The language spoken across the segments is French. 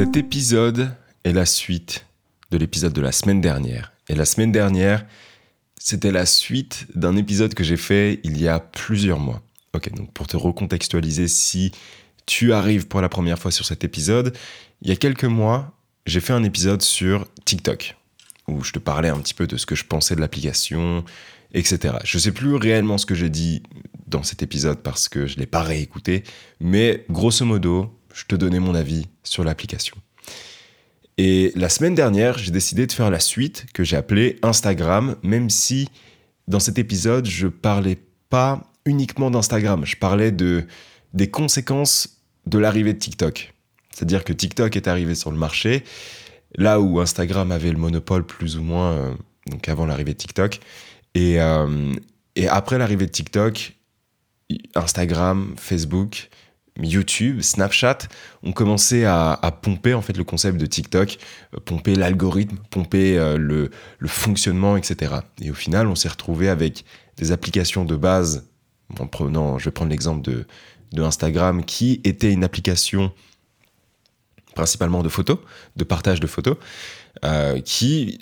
Cet épisode est la suite de l'épisode de la semaine dernière. Et la semaine dernière, c'était la suite d'un épisode que j'ai fait il y a plusieurs mois. Ok, donc pour te recontextualiser, si tu arrives pour la première fois sur cet épisode, il y a quelques mois, j'ai fait un épisode sur TikTok, où je te parlais un petit peu de ce que je pensais de l'application, etc. Je ne sais plus réellement ce que j'ai dit dans cet épisode parce que je ne l'ai pas réécouté, mais grosso modo, je te donnais mon avis sur l'application. Et la semaine dernière, j'ai décidé de faire la suite que j'ai appelée Instagram, même si dans cet épisode, je parlais pas uniquement d'Instagram, je parlais de, des conséquences de l'arrivée de TikTok. C'est-à-dire que TikTok est arrivé sur le marché, là où Instagram avait le monopole plus ou moins, euh, donc avant l'arrivée de TikTok. Et, euh, et après l'arrivée de TikTok, Instagram, Facebook, YouTube, Snapchat ont commencé à, pomper en fait le concept de TikTok, euh, pomper l'algorithme, pomper euh, le, fonctionnement, etc. Et au final, on s'est retrouvé avec des applications de base. En prenant, je vais prendre l'exemple de, Instagram, qui était une application principalement de photos, de partage de photos, euh, qui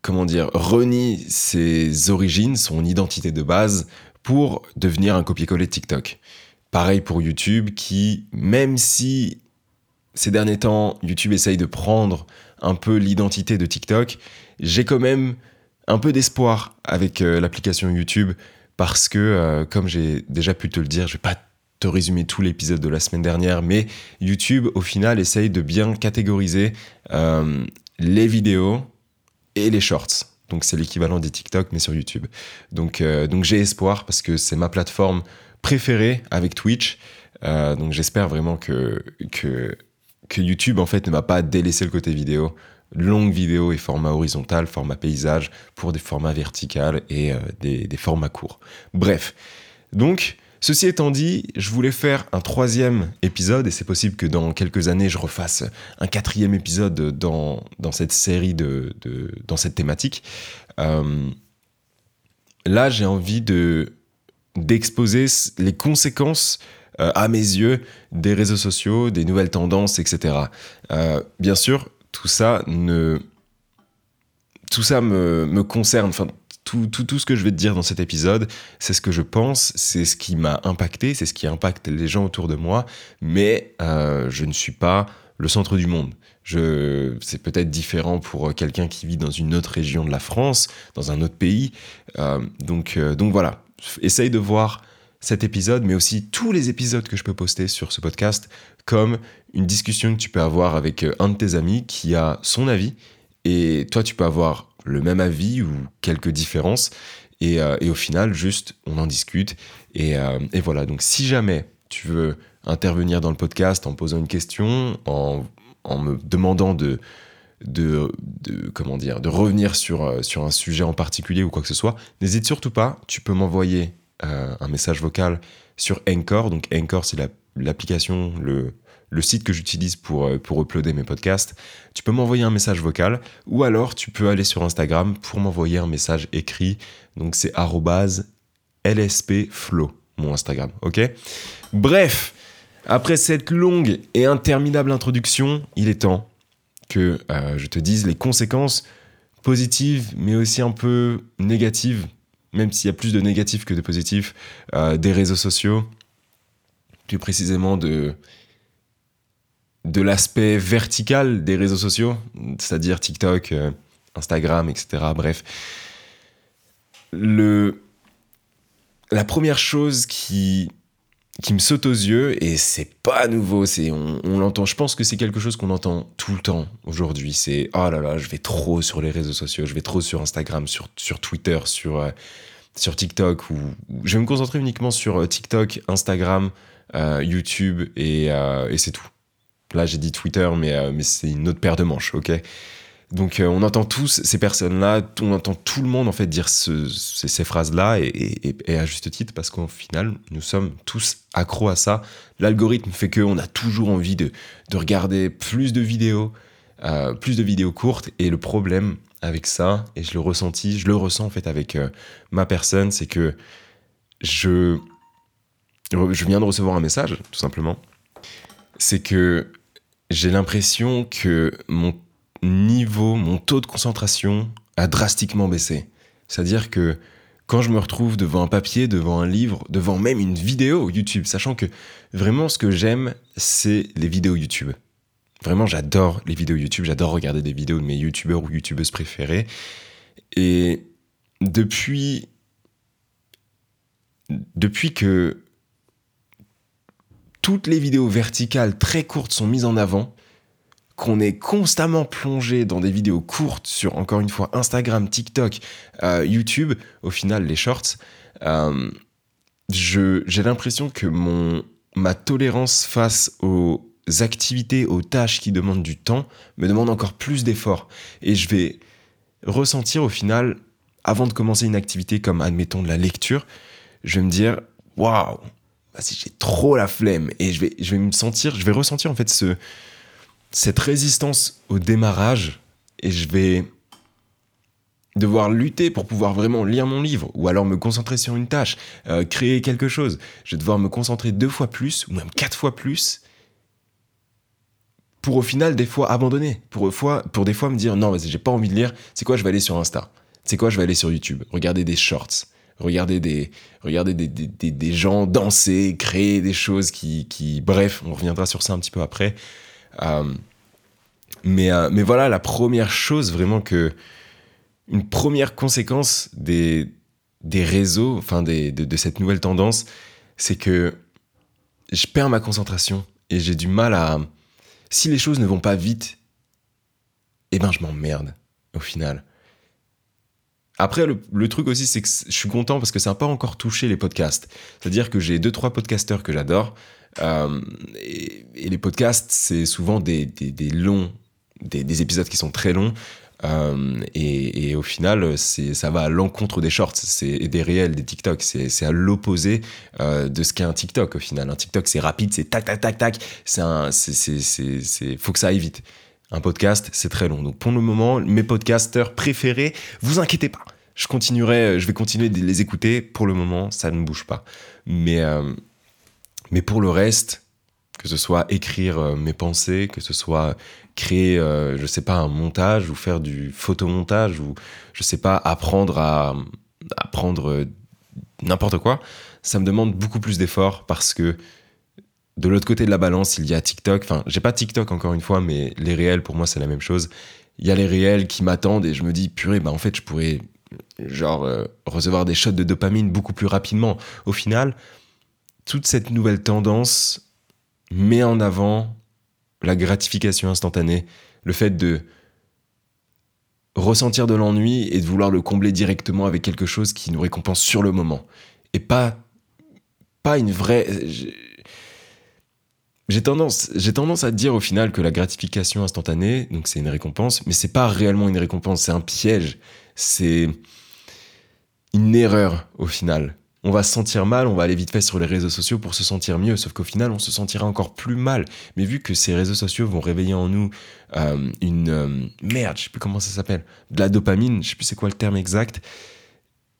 comment dire, renie ses origines, son identité de base pour devenir un copier-coller de TikTok. Pareil pour YouTube qui, même si ces derniers temps, YouTube essaye de prendre un peu l'identité de TikTok, j'ai quand même un peu d'espoir avec euh, l'application YouTube parce que, euh, comme j'ai déjà pu te le dire, je vais pas te résumer tout l'épisode de la semaine dernière, mais YouTube, au final, essaye de bien catégoriser euh, les vidéos et les shorts. Donc c'est l'équivalent des TikTok, mais sur YouTube. Donc, donc j'ai espoir parce que c'est ma plateforme préféré avec Twitch. Euh, donc j'espère vraiment que, que, YouTube en fait ne va pas délaisser le côté vidéo. Longue vidéo et format horizontal, format paysage pour des formats verticales et euh, des, des, formats courts. Bref, donc ceci étant dit, je voulais faire un troisième épisode et c'est possible que dans quelques années je refasse un quatrième épisode dans, dans cette série de, de dans cette thématique. Euh, là j'ai envie de d'exposer les conséquences euh, à mes yeux des réseaux sociaux, des nouvelles tendances, etc. Euh, bien sûr, tout ça ne, tout ça me, me concerne. Enfin, tout, tout, tout, ce que je vais te dire dans cet épisode, c'est ce que je pense, c'est ce qui m'a impacté, c'est ce qui impacte les gens autour de moi, mais euh, je ne suis pas le centre du monde. Je, c'est peut-être différent pour quelqu'un qui vit dans une autre région de la France, dans un autre pays. donc, donc voilà, essaye de voir cet épisode, mais aussi tous les épisodes que je peux poster sur ce podcast, comme une discussion que tu peux avoir avec euh, un de tes amis qui a son avis, et toi tu peux avoir le même avis ou quelques différences, et, euh, au final, juste, on en discute, euh, et, voilà, donc si jamais tu veux intervenir dans le podcast en posant une question, en, me demandant de, de, comment dire, de revenir sur, sur un sujet en particulier ou quoi que ce soit, n'hésite surtout pas, tu peux m'envoyer euh, un message vocal sur Anchor. Donc Anchor, c'est l'application, le, le, site que j'utilise pour, euh, pour uploader mes podcasts. Tu peux m'envoyer un message vocal ou alors tu peux aller sur Instagram pour m'envoyer un message écrit. Donc c'est lspflow, mon Instagram. Ok? Bref, après cette longue et interminable introduction, il est temps que euh, je te dise les conséquences positives mais aussi un peu négatives même s'il y a plus de négatifs que de positifs, euh, des réseaux sociaux, plus précisément de, de l'aspect vertical des réseaux sociaux, c'est-à-dire TikTok, euh, Instagram, etc. Bref. Le, la première chose qui, qui me saute aux yeux, et c'est pas nouveau, c'est on, l'entend, je pense que c'est quelque chose qu'on entend tout le temps aujourd'hui, c'est oh là là, je vais trop sur les réseaux sociaux, je vais trop sur Instagram, sur, sur Twitter, sur, euh, sur TikTok, ou je vais me concentrer uniquement sur euh, TikTok, Instagram, euh, YouTube, et, et c'est tout. Là j'ai dit Twitter, mais, mais c'est une autre paire de manches, ok? Donc euh, on entend tous ces personnes-là, on entend tout le monde en fait dire ces, phrases-là et, à juste titre parce qu'au final nous sommes tous accros à ça. L'algorithme fait qu'on a toujours envie de, regarder plus de vidéos, euh, plus de vidéos courtes et le problème avec ça, et je le ressentis, je le ressens en fait avec euh, ma personne, c'est que je, je viens de recevoir un message tout simplement. C'est que j'ai l'impression que mon niveau, mon taux de concentration a drastiquement baissé. C'est-à-dire que quand je me retrouve devant un papier, devant un livre, devant même une vidéo YouTube, sachant que vraiment ce que j'aime, c'est les vidéos YouTube. Vraiment, j'adore les vidéos YouTube, j'adore regarder des vidéos de mes YouTubeurs ou YouTubeuses préférés. Et depuis, depuis que toutes les vidéos verticales très courtes sont mises en avant, qu'on est constamment plongé dans des vidéos courtes sur, encore une fois, Instagram, TikTok, euh, YouTube, au final, les shorts, euh, j'ai l'impression que mon, ma tolérance face aux activités, aux tâches qui demandent du temps, me demande encore plus d'efforts. Et je vais ressentir au final, avant de commencer une activité comme, admettons, de la lecture, je vais me dire, waouh, j'ai trop la flemme. Et je vais, je vais me sentir, je vais ressentir en fait ce, cette résistance au démarrage et je vais devoir lutter pour pouvoir vraiment lire mon livre ou alors me concentrer sur une tâche, euh, créer quelque chose. Je vais devoir me concentrer deux fois plus ou même quatre fois plus pour au final des fois abandonner, pour, pour des fois me dire non, j'ai pas envie de lire, c'est quoi, je vais aller sur Insta, c'est quoi, je vais aller sur YouTube, regarder des shorts, regarder des, regarder des, des, des, gens danser, créer des choses qui, qui, bref, on reviendra sur ça un petit peu après. Euh, mais, euh, mais voilà, la première chose vraiment que. Une première conséquence des, des réseaux, enfin des, de, cette nouvelle tendance, c'est que je perds ma concentration et j'ai du mal à. Si les choses ne vont pas vite, eh ben je m'emmerde au final. Après, le, truc aussi, c'est que je suis content parce que ça n'a pas encore touché les podcasts. C'est-à-dire que j'ai deux, trois podcasteurs que j'adore. Euh, et, les podcasts, c'est souvent des, longs, des, épisodes qui sont très longs. Euh, et, au final, ça va à l'encontre des shorts et des réels, des TikTok. C'est à l'opposé euh, de ce qu'est un TikTok au final. Un TikTok, c'est rapide, c'est tac, tac, tac, tac. C'est faut que ça aille vite. Un podcast, c'est très long. Donc pour le moment, mes podcasteurs préférés, vous inquiétez pas. Je continuerai, je vais continuer de les écouter. Pour le moment, ça ne bouge pas. Mais, mais pour le reste, que ce soit écrire euh, mes pensées, que ce soit créer, euh, je sais pas, un montage ou faire du photomontage ou je sais pas, apprendre à apprendre n'importe quoi, ça me demande beaucoup plus d'efforts parce que de l'autre côté de la balance, il y a TikTok. Enfin, j'ai pas TikTok encore une fois, mais les réels, pour moi, c'est la même chose. Il y a les réels qui m'attendent et je me dis, purée, bah en fait, je pourrais, genre, euh, recevoir des shots de dopamine beaucoup plus rapidement. Au final, toute cette nouvelle tendance met en avant la gratification instantanée, le fait de ressentir de l'ennui et de vouloir le combler directement avec quelque chose qui nous récompense sur le moment. Et pas, pas une vraie j'ai tendance, à dire au final que la gratification instantanée, donc c'est une récompense, mais c'est pas réellement une récompense, c'est un piège, c'est une erreur au final. On va se sentir mal, on va aller vite fait sur les réseaux sociaux pour se sentir mieux, sauf qu'au final on se sentira encore plus mal. Mais vu que ces réseaux sociaux vont réveiller en nous euh, une euh, merde, je sais plus comment ça s'appelle, de la dopamine, je sais plus c'est quoi le terme exact,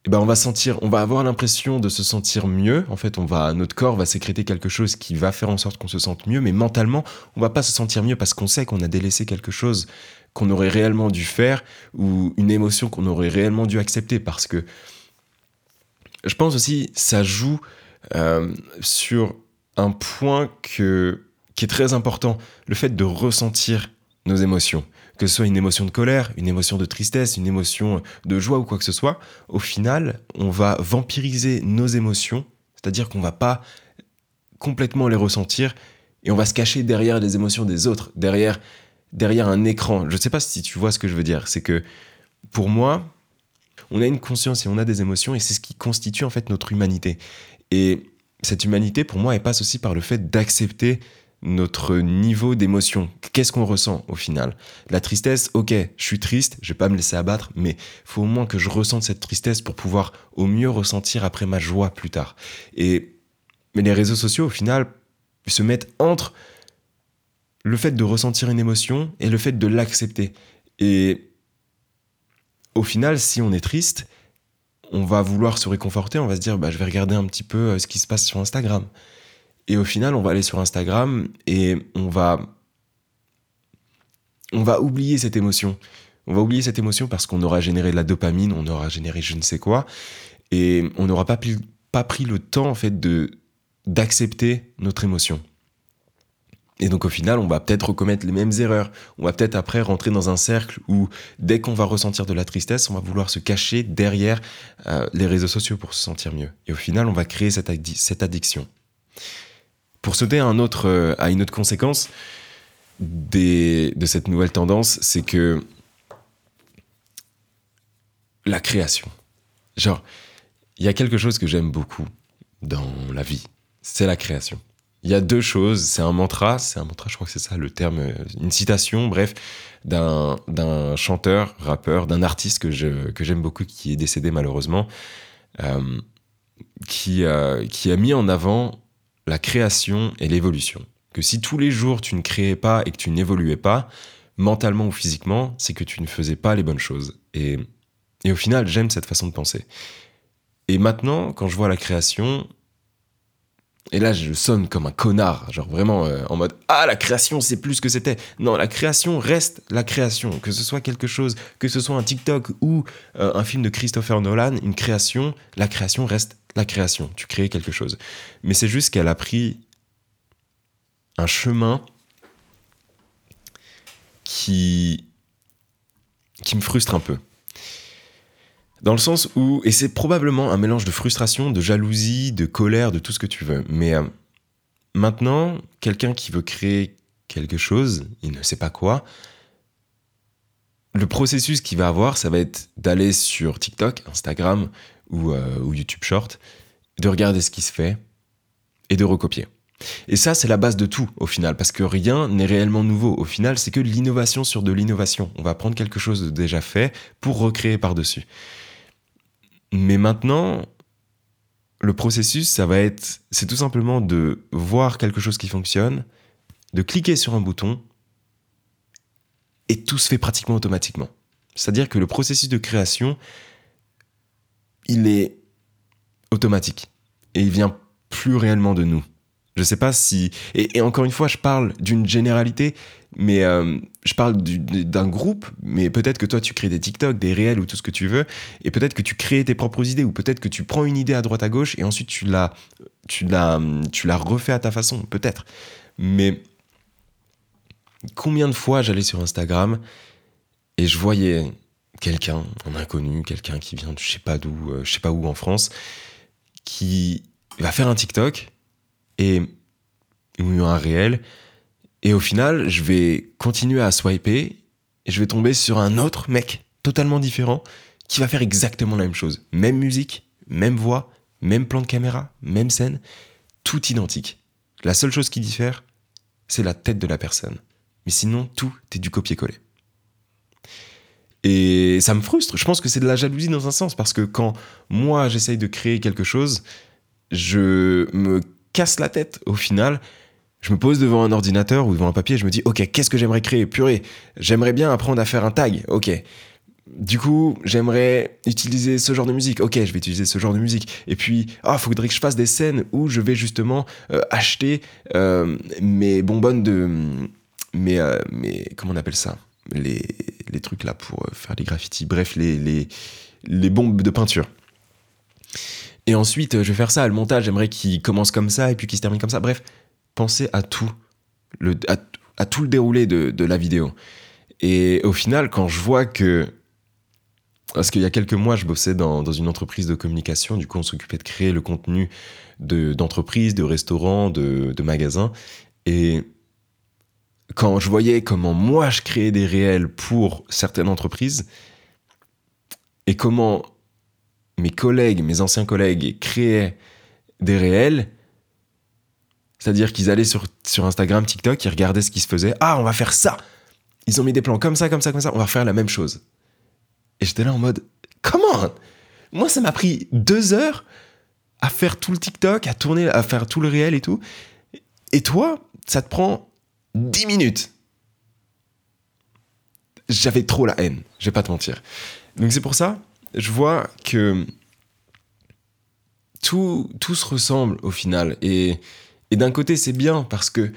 eh ben on va sentir, on va avoir l'impression de se sentir mieux. En fait, on va, notre corps va sécréter quelque chose qui va faire en sorte qu'on se sente mieux, mais mentalement, on va pas se sentir mieux parce qu'on sait qu'on a délaissé quelque chose qu'on aurait réellement dû faire ou une émotion qu'on aurait réellement dû accepter. Parce que je pense aussi ça joue euh, sur un point qui est très important, le fait de ressentir nos émotions. Que ce soit une émotion de colère, une émotion de tristesse, une émotion de joie ou quoi que ce soit, au final, on va vampiriser nos émotions, c'est-à-dire qu'on va pas complètement les ressentir et on va se cacher derrière les émotions des autres, derrière derrière un écran. Je ne sais pas si tu vois ce que je veux dire, c'est que pour moi, on a une conscience et on a des émotions et c'est ce qui constitue en fait notre humanité. Et cette humanité, pour moi, elle passe aussi par le fait d'accepter notre niveau d'émotion. Qu'est-ce qu'on ressent au final? La tristesse, ok, je suis triste, je vais pas me laisser abattre, mais faut au moins que je ressente cette tristesse pour pouvoir au mieux ressentir après ma joie plus tard. Et mais les réseaux sociaux, au final, se mettent entre le fait de ressentir une émotion et le fait de l'accepter. Et au final, si on est triste, on va vouloir se réconforter, on va se dire, bah, je vais regarder un petit peu euh, ce qui se passe sur Instagram. Et au final, on va aller sur Instagram et on va on va oublier cette émotion. On va oublier cette émotion parce qu'on aura généré de la dopamine, on aura généré je ne sais quoi, et on n'aura pas, pris le temps en fait de d'accepter notre émotion. Et donc au final, on va peut-être recommettre les mêmes erreurs. On va peut-être après rentrer dans un cercle où dès qu'on va ressentir de la tristesse, on va vouloir se cacher derrière euh, les réseaux sociaux pour se sentir mieux. Et au final, on va créer cette, cette addiction. Pour sauter à, euh, à une autre conséquence de cette nouvelle tendance, c'est que la création. Genre, il y a quelque chose que j'aime beaucoup dans la vie, c'est la création. Il y a deux choses, c'est un mantra, c'est un mantra, je crois que c'est ça le terme, euh, une citation, bref, d'un, d'un chanteur, rappeur, d'un artiste que, je, que j'aime beaucoup, qui est décédé malheureusement, euh, qui, qui a mis en avant la création et l'évolution. Que si tous les jours tu ne créais pas et que tu n'évoluais pas, mentalement ou physiquement, c'est que tu ne faisais pas les bonnes choses. Et, et au final, j'aime cette façon de penser. Et maintenant, quand je vois la création, et là, je sonne comme un connard, genre vraiment euh, en mode Ah, la création, c'est plus ce que c'était. Non, la création reste la création. Que ce soit quelque chose, que ce soit un TikTok ou euh, un film de Christopher Nolan, une création, la création reste la création. Tu crées quelque chose. Mais c'est juste qu'elle a pris un chemin qui, qui me frustre un peu. Dans le sens où, et c'est probablement un mélange de frustration, de jalousie, de colère, de tout ce que tu veux. Mais euh, maintenant, quelqu'un qui veut créer quelque chose, il ne sait pas quoi, le processus qu'il va avoir, ça va être d'aller sur TikTok, Instagram ou, euh, ou, YouTube Short, de regarder ce qui se fait et de recopier. Et ça, c'est la base de tout au final, parce que rien n'est réellement nouveau. Au final, c'est que l'innovation sur de l'innovation. On va prendre quelque chose de déjà fait pour recréer par-dessus. Mais maintenant, le processus, ça va être, c'est tout simplement de voir quelque chose qui fonctionne, de cliquer sur un bouton, et tout se fait pratiquement automatiquement. C'est-à-dire que le processus de création, il est automatique. Et il vient plus réellement de nous. Je sais pas si. Et, encore une fois, je parle d'une généralité, mais euh, je parle d'un groupe, mais peut-être que toi, tu crées des TikTok, des réels ou tout ce que tu veux, et peut-être que tu crées tes propres idées, ou peut-être que tu prends une idée à droite à gauche et ensuite tu la, tu la, tu la refais à ta façon, peut-être. Mais combien de fois j'allais sur Instagram et je voyais quelqu'un, un inconnu, quelqu'un qui vient de je sais pas d'où, euh, je sais pas où en France, qui va faire un TikTok et ou un réel. Et au final, je vais continuer à swiper et je vais tomber sur un autre mec totalement différent qui va faire exactement la même chose. Même musique, même voix, même plan de caméra, même scène, tout identique. La seule chose qui diffère, c'est la tête de la personne. Mais sinon, tout est du copier-coller. Et ça me frustre. Je pense que c'est de la jalousie dans un sens, parce que quand moi j'essaye de créer quelque chose, je me casse la tête au final. Je me pose devant un ordinateur ou devant un papier, je me dis, ok, qu'est-ce que j'aimerais créer? Purée, j'aimerais bien apprendre à faire un tag, ok. Du coup, j'aimerais utiliser ce genre de musique. Ok, je vais utiliser ce genre de musique. Et puis, ah, oh, faudrait que je fasse des scènes où je vais justement euh, acheter euh, mes bonbonnes de, mes, euh, mes, comment on appelle ça? Les, les trucs là pour faire des graffitis. Bref, les, les, les bombes de peinture. Et ensuite, je vais faire ça. Le montage, j'aimerais qu'il commence comme ça et puis qu'il se termine comme ça. Bref, pensez à tout, le, à, tout le déroulé de, la vidéo. Et au final, quand je vois que. Parce qu'il y a quelques mois, je bossais dans, une entreprise de communication. Du coup, on s'occupait de créer le contenu d'entreprises, de, de, restaurants, de, de magasins. Et quand je voyais comment moi je créais des réels pour certaines entreprises et comment mes collègues, mes anciens collègues créaient des réels, c'est-à-dire qu'ils allaient sur, Instagram, TikTok, ils regardaient ce qui se faisait. Ah, on va faire ça Ils ont mis des plans comme ça, comme ça, comme ça, on va faire la même chose. Et j'étais là en mode, comment Moi, ça m'a pris deux heures à faire tout le TikTok, à tourner, à faire tout le réel et tout. Et toi, ça te prend dix minutes. J'avais trop la haine, je vais pas te mentir. Donc c'est pour ça, je vois que tout, tout se ressemble au final. Et, d'un côté, c'est bien parce que,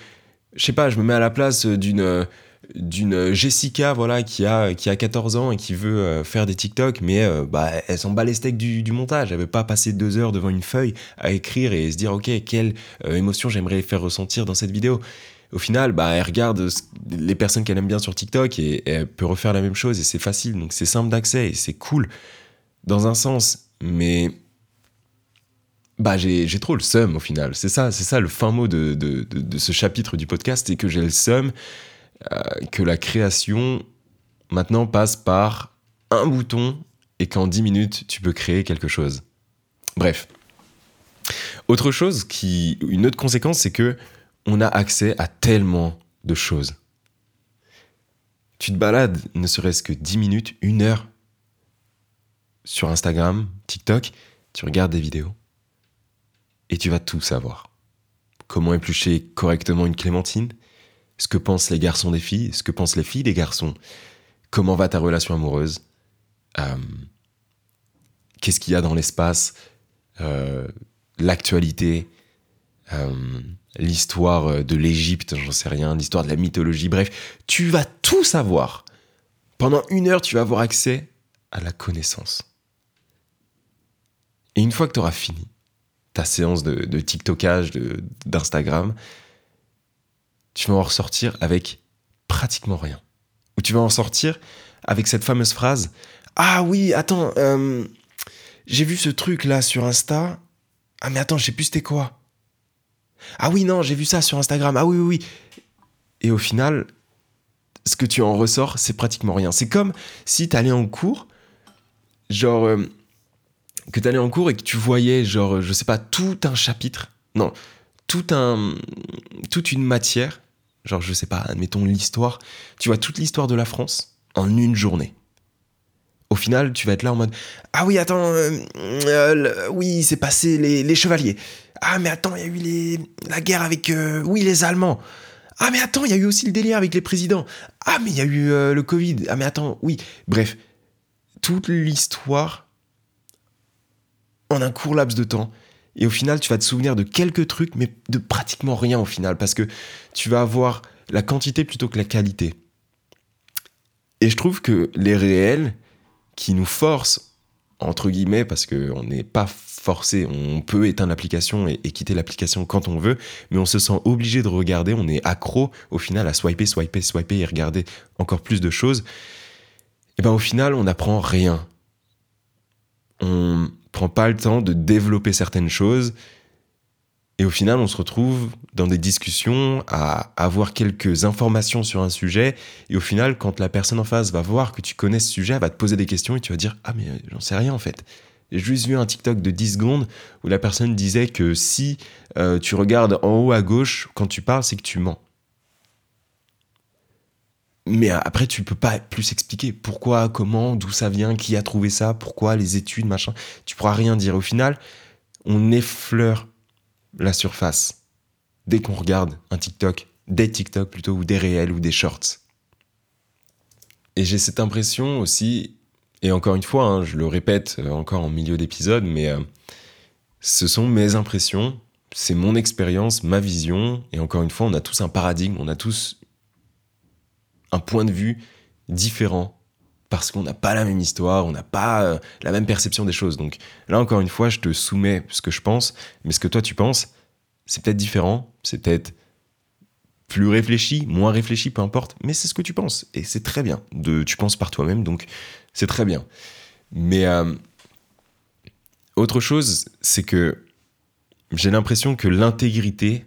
je sais pas, je me mets à la place d'une Jessica voilà qui a qui a 14 ans et qui veut euh, faire des TikTok mais euh, bah elle s'en bat les steaks du, du, montage elle veut pas passer deux heures devant une feuille à écrire et se dire ok quelle euh, émotion j'aimerais faire ressentir dans cette vidéo au final bah elle regarde les personnes qu'elle aime bien sur TikTok et, elle peut refaire la même chose et c'est facile donc c'est simple d'accès et c'est cool dans un sens mais bah j'ai trop le seum au final. C'est ça, ça le fin mot de, ce chapitre du podcast, c'est que j'ai le seum euh, que la création maintenant passe par un bouton et qu'en 10 minutes tu peux créer quelque chose. Bref. Autre chose qui, une autre conséquence, c'est que on a accès à tellement de choses. Tu te balades ne serait-ce que 10 minutes, une heure sur Instagram, TikTok, tu regardes des vidéos et tu vas tout savoir. Comment éplucher correctement une clémentine, ce que pensent les garçons des filles, ce que pensent les filles des garçons, comment va ta relation amoureuse, euh, qu'est-ce qu'il y a dans l'espace, euh, l'actualité, euh, l'histoire de l'Égypte, j'en sais rien, l'histoire de la mythologie, bref, tu vas tout savoir. Pendant une heure, tu vas avoir accès à la connaissance. Et une fois que tu auras fini, ta séance de, de TikTokage, d'Instagram, tu vas en ressortir avec pratiquement rien. Ou tu vas en sortir avec cette fameuse phrase Ah oui, attends, euh, j'ai vu ce truc là sur Insta. Ah mais attends, je sais plus c'était quoi. Ah oui, non, j'ai vu ça sur Instagram. Ah oui, oui, oui. Et au final, ce que tu en ressors, c'est pratiquement rien. C'est comme si tu allais en cours, genre, euh, que tu allais en cours et que tu voyais, genre, je sais pas, tout un chapitre, non, tout un, toute une matière, genre, je sais pas, admettons l'histoire, tu vois toute l'histoire de la France en une journée. Au final, tu vas être là en mode Ah oui, attends, euh, euh, oui, c'est passé les, chevaliers. Ah, mais attends, il y a eu les, la guerre avec, euh, oui, les Allemands. Ah, mais attends, il y a eu aussi le délire avec les présidents. Ah, mais il y a eu le Covid. Ah, mais attends, oui. Bref, toute l'histoire en un court laps de temps. Et au final, tu vas te souvenir de quelques trucs, mais de pratiquement rien au final, parce que tu vas avoir la quantité plutôt que la qualité. Et je trouve que les réels qui nous forcent, entre guillemets, parce qu'on n'est pas forcé, on peut éteindre l'application et, quitter l'application quand on veut, mais on se sent obligé de regarder, on est accro au final à swiper, swiper, swiper et regarder encore plus de choses. Et ben au final, on n'apprend rien. On, prend pas le temps de développer certaines choses. Et au final, on se retrouve dans des discussions à avoir quelques informations sur un sujet. Et au final, quand la personne en face va voir que tu connais ce sujet, elle va te poser des questions et tu vas dire Ah, mais j'en sais rien en fait. J'ai juste vu un TikTok de 10 secondes où la personne disait que si euh, tu regardes en haut à gauche quand tu parles, c'est que tu mens. Mais après, tu peux pas plus expliquer pourquoi, comment, d'où ça vient, qui a trouvé ça, pourquoi, les études, machin. Tu pourras rien dire. Au final, on effleure la surface dès qu'on regarde un TikTok, des TikTok plutôt, ou des réels, ou des shorts. Et j'ai cette impression aussi, et encore une fois, hein, je le répète euh, encore en milieu d'épisode, mais euh, ce sont mes impressions, c'est mon expérience, ma vision, et encore une fois, on a tous un paradigme, on a tous un point de vue différent parce qu'on n'a pas la même histoire, on n'a pas euh, la même perception des choses. Donc là, encore une fois, je te soumets ce que je pense, mais ce que toi tu penses, c'est peut-être différent, c'est peut-être plus réfléchi, moins réfléchi, peu importe, mais c'est ce que tu penses, et c'est très bien. De, tu penses par toi-même, donc c'est très bien. Mais euh, autre chose, c'est que j'ai l'impression que l'intégrité,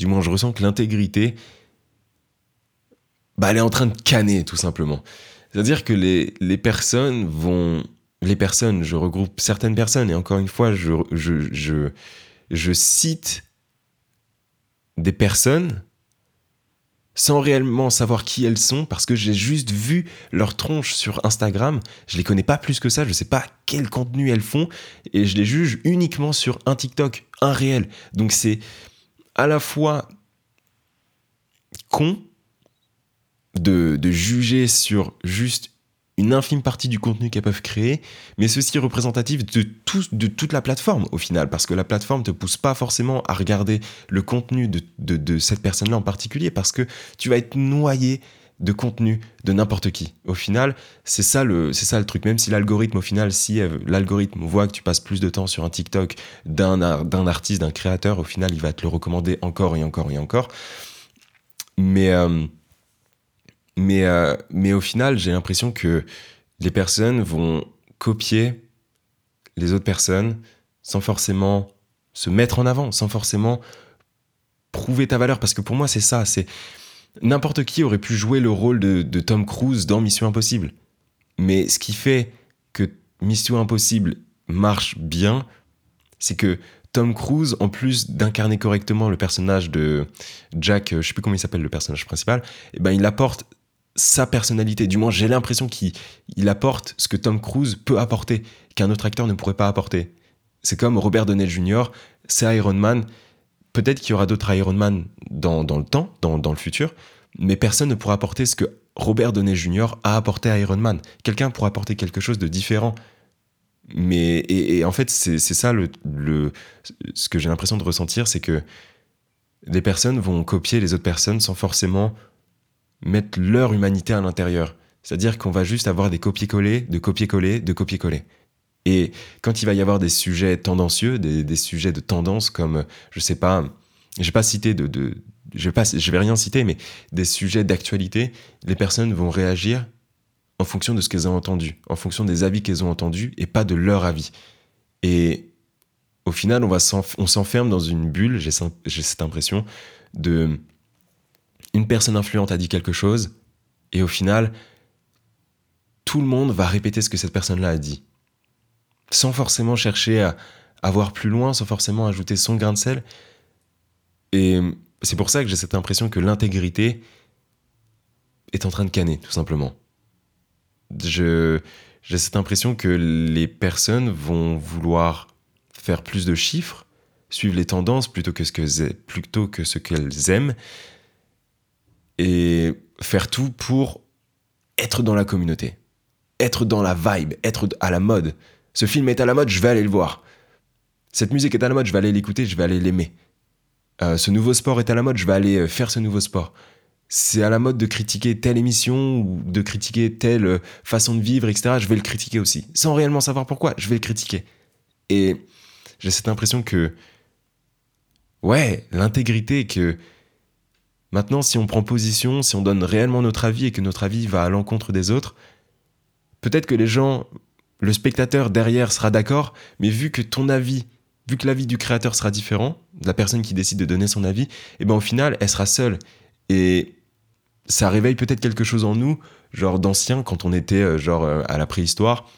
du moins je ressens que l'intégrité bah, elle est en train de canner, tout simplement. C'est-à-dire que les, les personnes vont... Les personnes, je regroupe certaines personnes, et encore une fois, je, je, je, je cite des personnes sans réellement savoir qui elles sont, parce que j'ai juste vu leur tronche sur Instagram. Je les connais pas plus que ça, je sais pas quel contenu elles font, et je les juge uniquement sur un TikTok, un réel. Donc c'est à la fois con, de, juger sur juste une infime partie du contenu qu'elles peuvent créer, mais ceci représentatif de, de toute la plateforme au final, parce que la plateforme ne te pousse pas forcément à regarder le contenu de, cette personne-là en particulier, parce que tu vas être noyé de contenu de n'importe qui. Au final, c'est ça le, c'est ça le truc. Même si l'algorithme, au final, si l'algorithme voit que tu passes plus de temps sur un TikTok d'un, d'un artiste, d'un créateur, au final, il va te le recommander encore et encore et encore. Mais, euh, mais, euh, mais au final, j'ai l'impression que les personnes vont copier les autres personnes sans forcément se mettre en avant, sans forcément prouver ta valeur. Parce que pour moi, c'est ça. C'est n'importe qui aurait pu jouer le rôle de, Tom Cruise dans Mission Impossible. Mais ce qui fait que Mission Impossible marche bien, c'est que Tom Cruise, en plus d'incarner correctement le personnage de Jack, euh, je sais plus comment il s'appelle le personnage principal, eh ben il apporte sa personnalité. Du moins, j'ai l'impression qu'il apporte ce que Tom Cruise peut apporter, qu'un autre acteur ne pourrait pas apporter. C'est comme Robert Downey Jr., c'est Iron Man. Peut-être qu'il y aura d'autres Iron Man dans, le temps, dans, le futur, mais personne ne pourra apporter ce que Robert Downey Jr. a apporté à Iron Man. Quelqu'un pourra apporter quelque chose de différent. Mais et, en fait, c'est ça le, ce que j'ai l'impression de ressentir, c'est que les personnes vont copier les autres personnes sans forcément mettre leur humanité à l'intérieur. C'est-à-dire qu'on va juste avoir des copier-coller, de copier-coller, de copier-coller. Et quand il va y avoir des sujets tendancieux, des, sujets de tendance comme, je sais pas, je vais pas citer de, de je vais pas, je vais rien citer, mais des sujets d'actualité, les personnes vont réagir en fonction de ce qu'elles ont entendu, en fonction des avis qu'elles ont entendus et pas de leur avis. Et au final, on va on s'enferme dans une bulle, j'ai cette impression de une personne influente a dit quelque chose, et au final, tout le monde va répéter ce que cette personne-là a dit. Sans forcément chercher à, avoir voir plus loin, sans forcément ajouter son grain de sel. Et c'est pour ça que j'ai cette impression que l'intégrité est en train de canner, tout simplement. j'ai cette impression que les personnes vont vouloir faire plus de chiffres, suivre les tendances plutôt que ce que plutôt que ce qu'elles aiment, et faire tout pour être dans la communauté, être dans la vibe, être à la mode. Ce film est à la mode, je vais aller le voir. Cette musique est à la mode, je vais aller l'écouter, je vais aller l'aimer. Euh, ce nouveau sport est à la mode, je vais aller euh, faire ce nouveau sport. C'est à la mode de critiquer telle émission ou de critiquer telle euh, façon de vivre, etc. Je vais le critiquer aussi. Sans réellement savoir pourquoi, je vais le critiquer. Et j'ai cette impression que, ouais, l'intégrité, que Maintenant, si on prend position, si on donne réellement notre avis et que notre avis va à l'encontre des autres, peut-être que les gens, le spectateur derrière sera d'accord, mais vu que ton avis, vu que l'avis du créateur sera différent, de la personne qui décide de donner son avis, et eh ben au final, elle sera seule. Et ça réveille peut-être quelque chose en nous, genre d'ancien, quand on était euh, genre euh, à la préhistoire.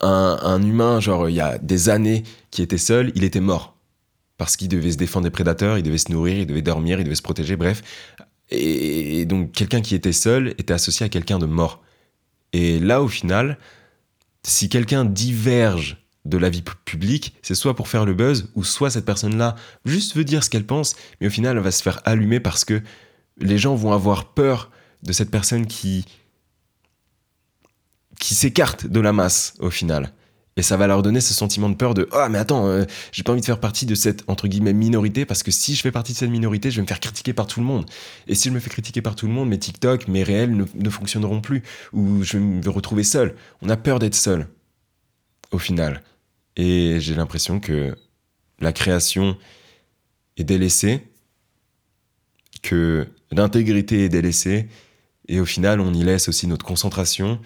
Un, un humain, genre il y a des années, qui était seul, il était mort parce qu'il devait se défendre des prédateurs, il devait se nourrir, il devait dormir, il devait se protéger, bref. Et donc quelqu'un qui était seul était associé à quelqu'un de mort. Et là, au final, si quelqu'un diverge de la vie publique, c'est soit pour faire le buzz, ou soit cette personne-là juste veut dire ce qu'elle pense, mais au final, elle va se faire allumer parce que les gens vont avoir peur de cette personne qui qui s'écarte de la masse au final. Et ça va leur donner ce sentiment de peur de Ah, mais attends, euh, j'ai pas envie de faire partie de cette entre guillemets minorité parce que si je fais partie de cette minorité, je vais me faire critiquer par tout le monde. Et si je me fais critiquer par tout le monde, mes TikTok, mes réels ne, fonctionneront plus ou je vais me retrouver seul. On a peur d'être seul au final. Et j'ai l'impression que la création est délaissée, que l'intégrité est délaissée, et au final, on y laisse aussi notre concentration,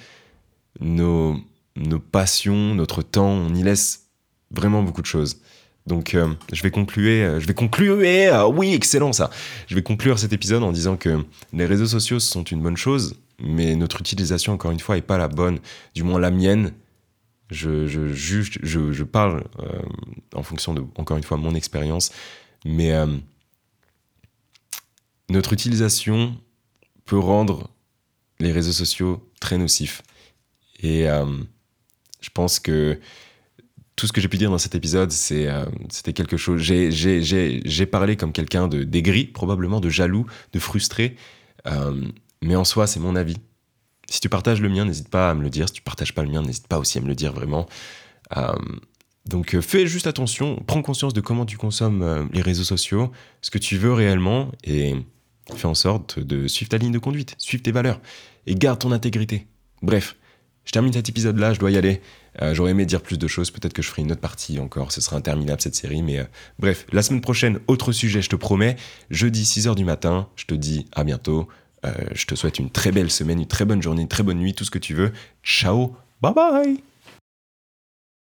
nos nos passions, notre temps, on y laisse vraiment beaucoup de choses. Donc euh, je vais conclure, euh, je vais conclure, euh, oui, excellent ça. Je vais conclure cet épisode en disant que les réseaux sociaux sont une bonne chose, mais notre utilisation, encore une fois, est pas la bonne, du moins la mienne. Je, juge, je, parle en fonction de, encore une fois, mon expérience, mais notre utilisation peut rendre les réseaux sociaux très nocifs. Et je pense que tout ce que j'ai pu dire dans cet épisode, euh, c'était quelque chose. J'ai parlé comme quelqu'un de d'aigri, probablement de jaloux, de frustré. Euh, mais en soi, c'est mon avis. Si tu partages le mien, n'hésite pas à me le dire. Si tu partages pas le mien, n'hésite pas aussi à me le dire vraiment. Euh, donc fais juste attention, prends conscience de comment tu consommes les réseaux sociaux, ce que tu veux réellement, et Fais en sorte de suivre ta ligne de conduite, suivre tes valeurs et garde ton intégrité. Bref, je termine cet épisode-là, je dois y aller. Euh, j'aurais aimé dire plus de choses, peut-être que je ferai une autre partie encore, ce sera interminable cette série, mais euh, bref, la semaine prochaine, autre sujet, je te promets. Jeudi 6h du matin, je te dis à bientôt. Euh, je te souhaite une très belle semaine, une très bonne journée, une très bonne nuit, tout ce que tu veux. Ciao, bye bye